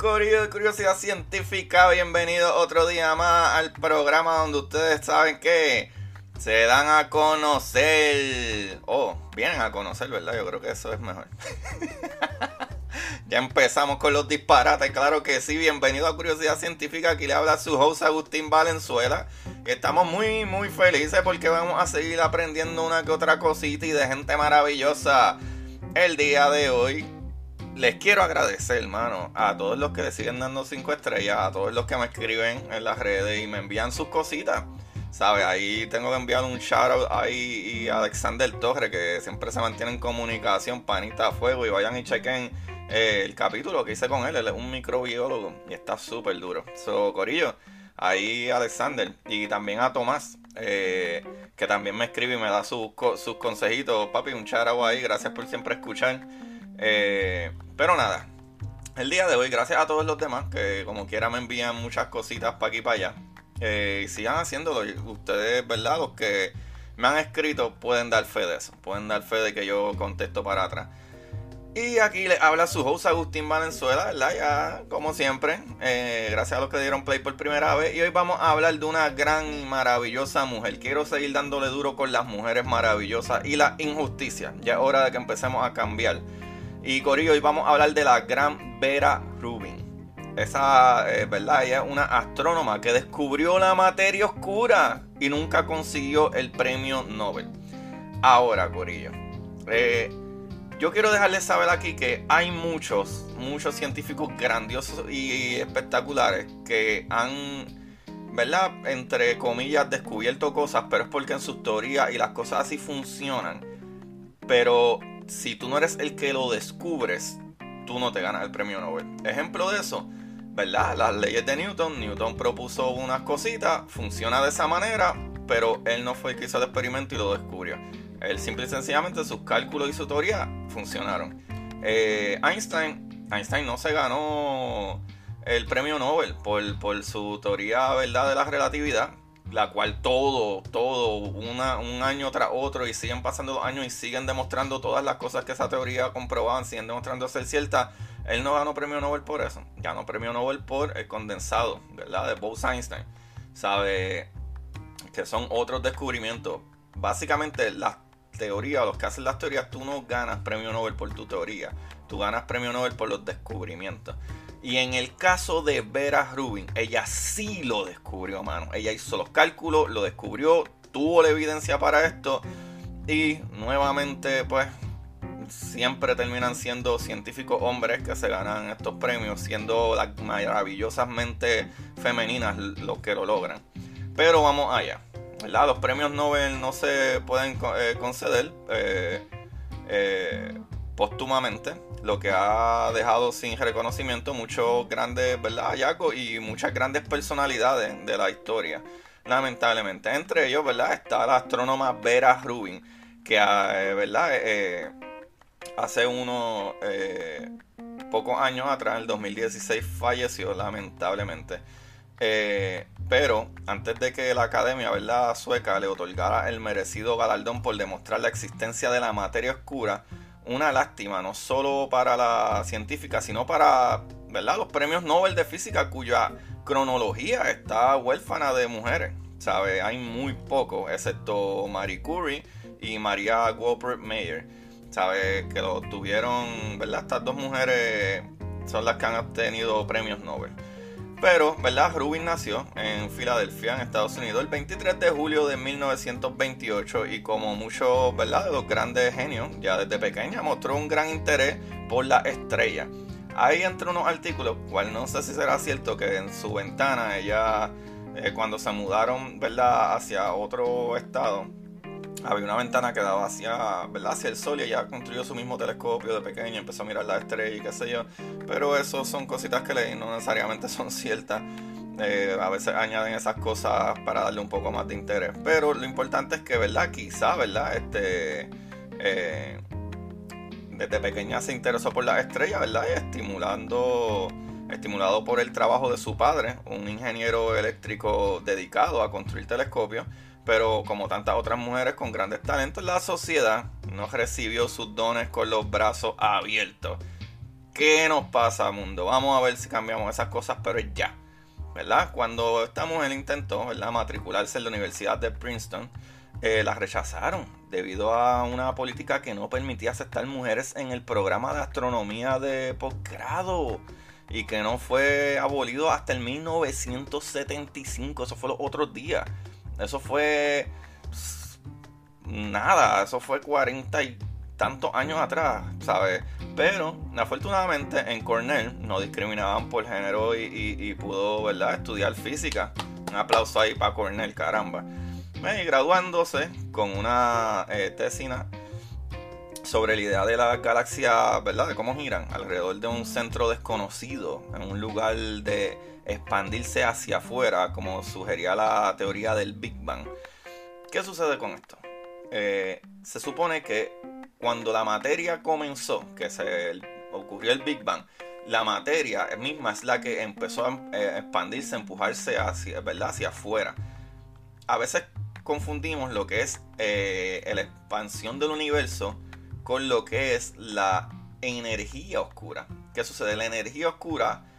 Curiosidad Científica. Bienvenido otro día más al programa donde ustedes saben que se dan a conocer. Oh, vienen a conocer, ¿verdad? Yo creo que eso es mejor. ya empezamos con los disparates, claro que sí. Bienvenido a Curiosidad Científica. Aquí le habla su host Agustín Valenzuela. Estamos muy, muy felices porque vamos a seguir aprendiendo una que otra cosita y de gente maravillosa. El día de hoy les quiero agradecer, hermano, a todos los que le siguen dando 5 estrellas, a todos los que me escriben en las redes y me envían sus cositas. ¿Sabes? Ahí tengo que enviar un shout out ahí y a Alexander Torre, que siempre se mantiene en comunicación, panita a fuego, y vayan y chequen eh, el capítulo que hice con él. Él es un microbiólogo y está súper duro. So, Corillo, ahí Alexander y también a Tomás, eh, que también me escribe y me da sus, consejitos. Papi, un shout out ahí, gracias por siempre escuchar. Eh, pero nada, el día de hoy, gracias a todos los demás que como quiera me envían muchas cositas para aquí y para allá. Eh, sigan haciéndolo. Ustedes, ¿verdad? Los que me han escrito pueden dar fe de eso. Pueden dar fe de que yo contesto para atrás. Y aquí le habla su host Agustín Valenzuela, ¿verdad? Ya, como siempre. Eh, gracias a los que dieron play por primera vez. Y hoy vamos a hablar de una gran y maravillosa mujer. Quiero seguir dándole duro con las mujeres maravillosas y la injusticia. Ya es hora de que empecemos a cambiar. Y Corillo, hoy vamos a hablar de la gran Vera Rubin. Esa, eh, ¿verdad? Ella es una astrónoma que descubrió la materia oscura y nunca consiguió el premio Nobel. Ahora, Corillo. Eh, yo quiero dejarles saber aquí que hay muchos, muchos científicos grandiosos y espectaculares que han, ¿verdad? Entre comillas, descubierto cosas, pero es porque en sus teorías y las cosas así funcionan. Pero si tú no eres el que lo descubres, tú no te ganas el premio Nobel. Ejemplo de eso, ¿verdad? Las leyes de Newton. Newton propuso unas cositas, funciona de esa manera, pero él no fue el que hizo el experimento y lo descubrió. Él simple y sencillamente sus cálculos y su teoría funcionaron. Eh, Einstein, Einstein no se ganó el premio Nobel por, por su teoría ¿verdad? de la relatividad la cual todo, todo, un año tras otro y siguen pasando los años y siguen demostrando todas las cosas que esa teoría comprobaban, siguen demostrando ser ciertas. Él no ganó premio Nobel por eso, ganó premio Nobel por el condensado, ¿verdad? De Bose-Einstein. Sabe que son otros descubrimientos. Básicamente las teorías, los que hacen las teorías, tú no ganas premio Nobel por tu teoría, tú ganas premio Nobel por los descubrimientos. Y en el caso de Vera Rubin, ella sí lo descubrió, mano. Ella hizo los cálculos, lo descubrió, tuvo la evidencia para esto. Y nuevamente, pues, siempre terminan siendo científicos hombres que se ganan estos premios, siendo las maravillosas mentes femeninas los que lo logran. Pero vamos allá. Los premios Nobel no se pueden eh, conceder eh, eh, póstumamente lo que ha dejado sin reconocimiento muchos grandes ¿verdad? hallazgos y muchas grandes personalidades de la historia, lamentablemente. Entre ellos ¿verdad? está la astrónoma Vera Rubin, que eh, ¿verdad? Eh, hace unos eh, pocos años atrás, en el 2016, falleció lamentablemente. pero antes de que la academia ¿verdad? sueca le otorgara el merecido galardón por demostrar la existencia de la materia oscura, una lástima, no solo para la científica, sino para ¿verdad? los premios Nobel de Física, cuya cronología está huérfana de mujeres. ¿sabe? Hay muy pocos, excepto Marie Curie y María Walpert Mayer. ¿sabe? Que lo tuvieron, ¿verdad? Estas dos mujeres son las que han obtenido premios Nobel. Pero, ¿verdad? Rubin nació en Filadelfia, en Estados Unidos, el 23 de julio de 1928 y como muchos, ¿verdad? De los grandes genios, ya desde pequeña mostró un gran interés por la estrella. Ahí entre unos artículos, cual no sé si será cierto que en su ventana ella, eh, cuando se mudaron, ¿verdad? Hacia otro estado, había una ventana que daba hacia, hacia el sol y ella construyó su mismo telescopio de pequeño, empezó a mirar la estrella y qué sé yo. Pero eso son cositas que no necesariamente son ciertas. Eh, a veces añaden esas cosas para darle un poco más de interés. Pero lo importante es que, ¿verdad? Quizá, ¿verdad? Este, eh, desde pequeña se interesó por las estrellas, ¿verdad? Y estimulando, estimulado por el trabajo de su padre, un ingeniero eléctrico dedicado a construir telescopios pero como tantas otras mujeres con grandes talentos, la sociedad no recibió sus dones con los brazos abiertos. ¿Qué nos pasa, mundo? Vamos a ver si cambiamos esas cosas, pero ya. ¿Verdad? Cuando esta mujer intentó ¿verdad? matricularse en la Universidad de Princeton, eh, la rechazaron debido a una política que no permitía aceptar mujeres en el programa de astronomía de posgrado y que no fue abolido hasta el 1975. Eso fue los otros días. Eso fue nada, eso fue cuarenta y tantos años atrás, ¿sabes? Pero afortunadamente en Cornell no discriminaban por género y, pudo, ¿verdad?, estudiar física. Un aplauso ahí para Cornell, caramba. Y graduándose con una eh, tesina sobre la idea de la galaxia, ¿verdad? De cómo giran alrededor de un centro desconocido, en un lugar de expandirse hacia afuera, como sugería la teoría del Big Bang. ¿Qué sucede con esto? Eh, se supone que cuando la materia comenzó, que se ocurrió el Big Bang, la materia misma es la que empezó a eh, expandirse, a empujarse hacia, ¿verdad? hacia afuera. A veces confundimos lo que es eh, la expansión del universo con lo que es la energía oscura. ¿Qué sucede? La energía oscura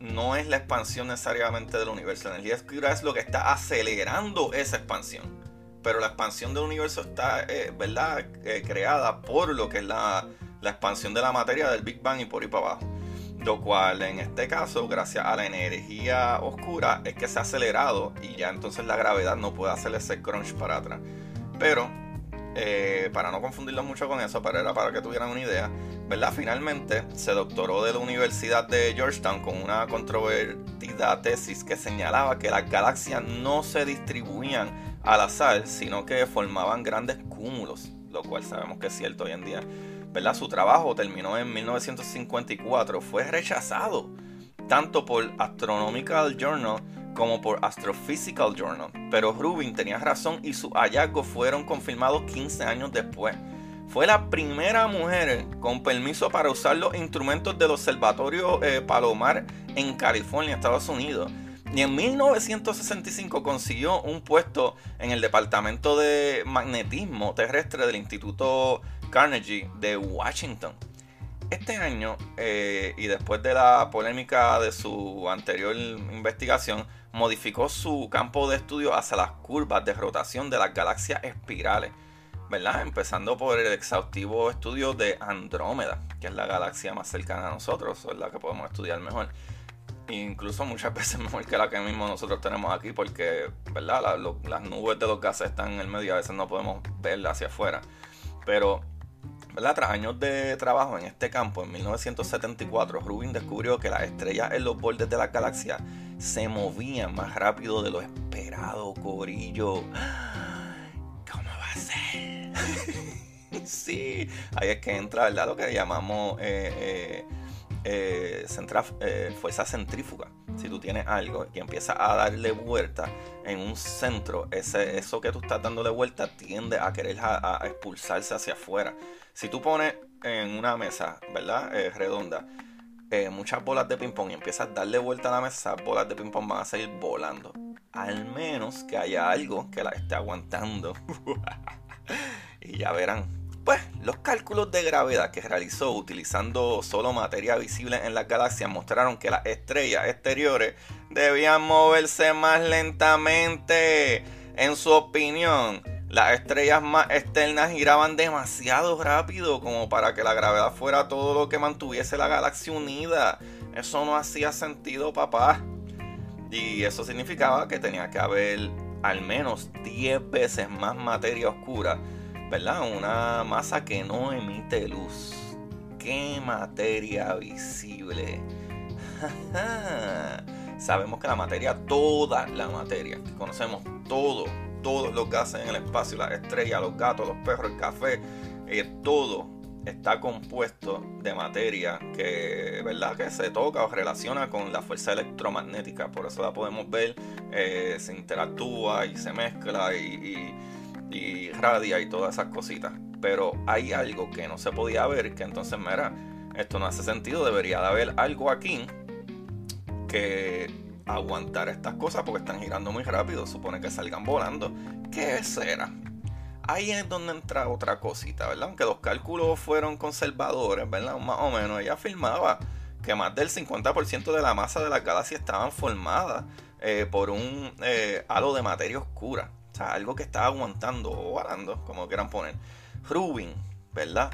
no es la expansión necesariamente del universo. La energía oscura es lo que está acelerando esa expansión. Pero la expansión del universo está, eh, ¿verdad?, eh, creada por lo que es la, la, expansión de la materia del Big Bang y por ahí para abajo. Lo cual, en este caso, gracias a la energía oscura, es que se ha acelerado y ya entonces la gravedad no puede hacer ese crunch para atrás. Pero eh, para no confundirlo mucho con eso, pero era para que tuvieran una idea, ¿verdad? Finalmente se doctoró de la Universidad de Georgetown con una controvertida tesis que señalaba que las galaxias no se distribuían al azar, sino que formaban grandes cúmulos, lo cual sabemos que es cierto hoy en día. ¿verdad? Su trabajo terminó en 1954, fue rechazado tanto por Astronomical Journal como por Astrophysical Journal. Pero Rubin tenía razón y sus hallazgos fueron confirmados 15 años después. Fue la primera mujer con permiso para usar los instrumentos del Observatorio eh, Palomar en California, Estados Unidos. Y en 1965 consiguió un puesto en el Departamento de Magnetismo Terrestre del Instituto Carnegie de Washington. Este año, eh, y después de la polémica de su anterior investigación, modificó su campo de estudio hacia las curvas de rotación de las galaxias espirales, ¿verdad? Empezando por el exhaustivo estudio de Andrómeda, que es la galaxia más cercana a nosotros, es la que podemos estudiar mejor. Incluso muchas veces mejor que la que mismo nosotros tenemos aquí, porque, ¿verdad? las nubes de los gases están en el medio y a veces no podemos verla hacia afuera. Pero tras años de trabajo en este campo, en 1974, Rubin descubrió que las estrellas en los bordes de la galaxia se movían más rápido de lo esperado, Corillo. ¿Cómo va a ser? sí, ahí es que entra ¿verdad? lo que llamamos eh, eh, eh, fuerza centrífuga. Si tú tienes algo y empiezas a darle vuelta en un centro, ese, eso que tú estás dándole vuelta tiende a querer expulsarse hacia afuera. Si tú pones en una mesa, ¿verdad? redonda, eh, muchas bolas de ping-pong y empiezas a darle vuelta a la mesa, bolas de ping-pong van a seguir volando. Al menos que haya algo que la esté aguantando. y ya verán. Pues los cálculos de gravedad que realizó utilizando solo materia visible en las galaxias mostraron que las estrellas exteriores debían moverse más lentamente. En su opinión, las estrellas más externas giraban demasiado rápido como para que la gravedad fuera todo lo que mantuviese la galaxia unida. Eso no hacía sentido, papá. Y eso significaba que tenía que haber al menos 10 veces más materia oscura, ¿verdad? Una masa que no emite luz. ¿Qué materia visible? Sabemos que la materia, toda la materia, conocemos todo, todos los gases en el espacio, las estrellas, los gatos, los perros, el café, eh, todo está compuesto de materia que, ¿verdad? que se toca o relaciona con la fuerza electromagnética. Por eso la podemos ver, eh, se interactúa y se mezcla y, y, radia y todas esas cositas. Pero hay algo que no se podía ver, que entonces, mira, esto no hace sentido, debería de haber algo aquí que aguantar estas cosas porque están girando muy rápido, supone que salgan volando. ¿Qué será? ahí es donde entra otra cosita, ¿verdad? Aunque los cálculos fueron conservadores, ¿verdad? Más o menos, ella afirmaba que más del 50% de la masa de la galaxia estaban formadas eh, por un eh, halo de materia oscura. Algo que estaba aguantando o varando, como quieran poner. Rubin, ¿verdad?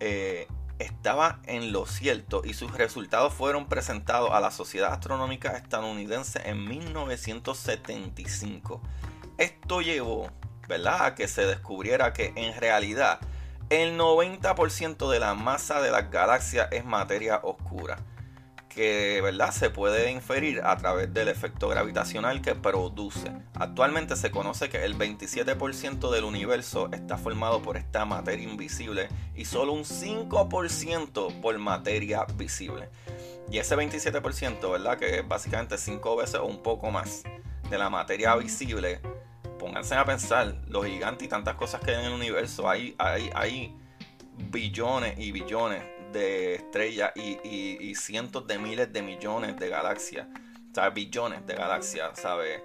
Eh, estaba en lo cierto y sus resultados fueron presentados a la Sociedad Astronómica Estadounidense en 1975. Esto llevó ¿verdad? Que se descubriera que en realidad el 90% de la masa de las galaxias es materia oscura. Que ¿verdad? se puede inferir a través del efecto gravitacional que produce. Actualmente se conoce que el 27% del universo está formado por esta materia invisible y solo un 5% por materia visible. Y ese 27%, ¿verdad? Que es básicamente 5 veces o un poco más de la materia visible, pónganse a pensar, los gigantes y tantas cosas que hay en el universo, hay, hay, hay billones y billones de estrellas y, cientos de miles de millones de galaxias, o billones de galaxias, ¿sabes?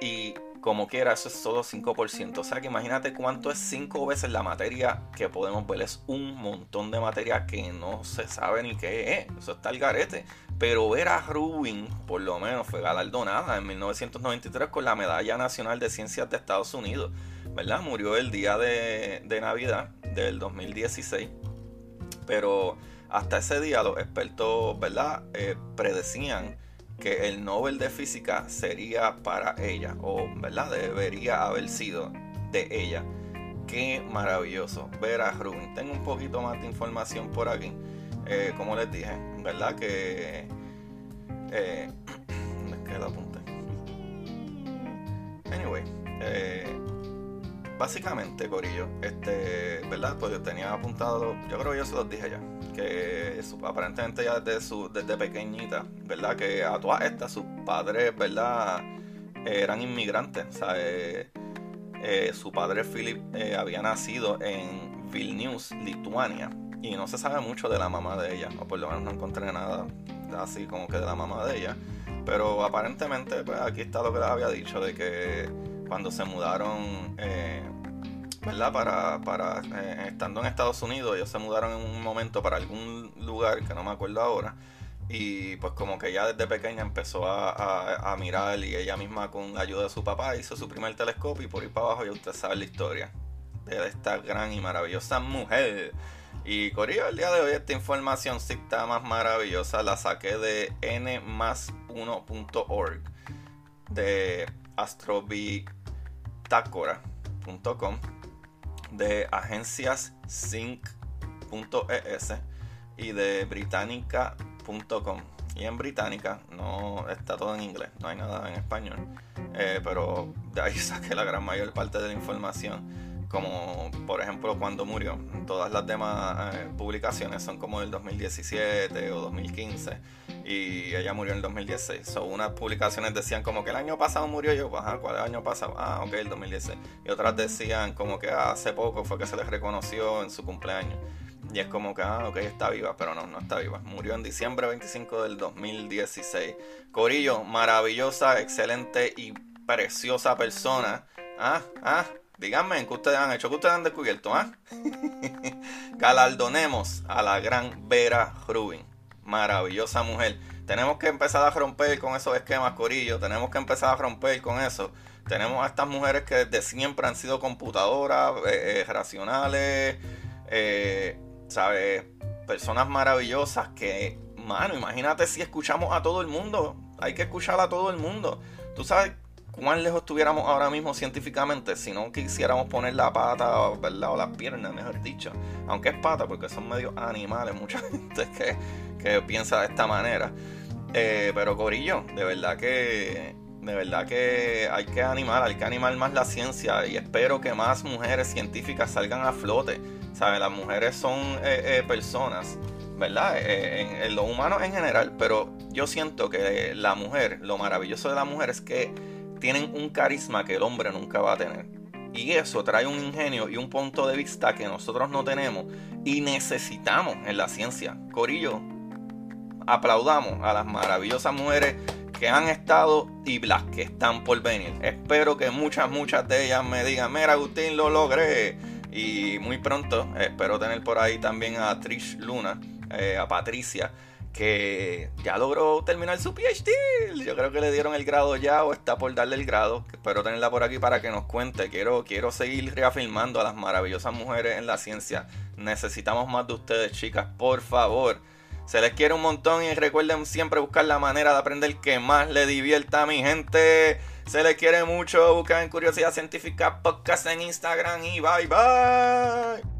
Y como quiera, eso es solo 5%. O sea que imagínate cuánto es 5 veces la materia que podemos ver. Es un montón de materia que no se sabe ni qué es. Eso está el garete. Pero Vera Rubin, por lo menos, fue galardonada en 1993 con la Medalla Nacional de Ciencias de Estados Unidos. ¿Verdad? Murió el día de, Navidad del 2016. Pero hasta ese día los expertos, ¿verdad? Eh, predecían que el Nobel de Física sería para ella, o ¿verdad? debería haber sido de ella. Qué maravilloso ver a Rubin. Tengo un poquito más de información por aquí. Eh, como les dije, ¿verdad? Que. Eh, que la apunté. Anyway, eh, básicamente, Corillo, este, ¿verdad? Pues yo tenía apuntado, yo creo que yo se los dije ya que aparentemente ya desde, su, desde pequeñita, ¿verdad? Que a todas estas, sus padres, ¿verdad? eran inmigrantes. O sea, eh, eh, su padre Philip eh, había nacido en Vilnius, Lituania. Y no se sabe mucho de la mamá de ella. O por lo menos no encontré nada así como que de la mamá de ella. Pero aparentemente, pues aquí está lo que les había dicho, de que cuando se mudaron ¿verdad? Para, para eh, estando en Estados Unidos, ellos se mudaron en un momento para algún lugar que no me acuerdo ahora. Y pues como que ya desde pequeña empezó a, mirar y ella misma con ayuda de su papá hizo su primer telescopio y por ir para abajo ya usted sabe la historia de esta gran y maravillosa mujer. Y Corillo, el día de hoy esta información sí está más maravillosa, la saqué de nmas1.org de astrobitácora.com de agencias sync.es y de británica.com. Y en británica no está todo en inglés, no hay nada en español. Eh, pero de ahí saqué la gran mayor parte de la información. Como por ejemplo cuando murió. Todas las demás eh, publicaciones son como del 2017 o 2015 y ella murió en el 2016. So, unas publicaciones decían como que el año pasado murió yo, ajá, ¿cuál año pasado? Ah, ok, el 2016. Y otras decían como que hace poco fue que se les reconoció en su cumpleaños. Y es como que, ah, ok, está viva, pero no, no está viva. Murió en diciembre 25 del 2016. Corillo, maravillosa, excelente y preciosa persona. Ah, ah, díganme, ¿qué ustedes han hecho? ¿Qué ustedes han descubierto? Ah? Galardonemos a la gran Vera Rubin maravillosa mujer. Tenemos que empezar a romper con esos esquemas, Corillo. Tenemos que empezar a romper con eso. Tenemos a estas mujeres que desde siempre han sido computadoras, eh, eh, racionales, eh, ¿sabes? Personas maravillosas que, mano, imagínate si escuchamos a todo el mundo. hay que escuchar a todo el mundo. Tú sabes cuán lejos estuviéramos ahora mismo científicamente si no quisiéramos poner la pata, ¿verdad? O las piernas, mejor dicho. Aunque es pata, porque son medios animales, mucha gente que, que piensa de esta manera. Eh, pero Corillo, de verdad que de verdad que hay que animar, hay que animar más la ciencia y espero que más mujeres científicas salgan a flote. ¿Saben? Las mujeres son eh, eh, personas, ¿verdad? Eh, en, lo humano en general, pero yo siento que la mujer, lo maravilloso de la mujer es que tienen un carisma que el hombre nunca va a tener. Y eso trae un ingenio y un punto de vista que nosotros no tenemos y necesitamos en la ciencia. Corillo, aplaudamos a las maravillosas mujeres que han estado y las que están por venir. Espero que muchas, muchas de ellas me digan, mira Agustín, lo logré. Y muy pronto espero tener por ahí también a Trish Luna, eh, a Patricia, que ya logró terminar su PhD. Yo creo que le dieron el grado ya o está por darle el grado. Espero tenerla por aquí para que nos cuente. Quiero, quiero seguir reafirmando a las maravillosas mujeres en la ciencia. Necesitamos más de ustedes, chicas, por favor. Se les quiere un montón y recuerden siempre buscar la manera de aprender que más le divierta a mi gente. Se les quiere mucho. Buscan Curiosidad Científica Podcast en Instagram y bye bye.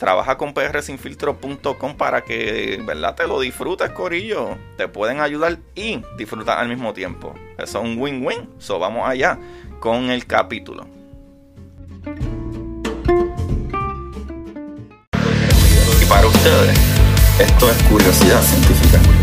trabaja con prsinfiltro.com para que, ¿verdad? Te lo disfrutes, Corillo. Te pueden ayudar y disfrutar al mismo tiempo. Eso es un win-win. So, vamos allá con el capítulo. Y para ustedes, esto es curiosidad científica.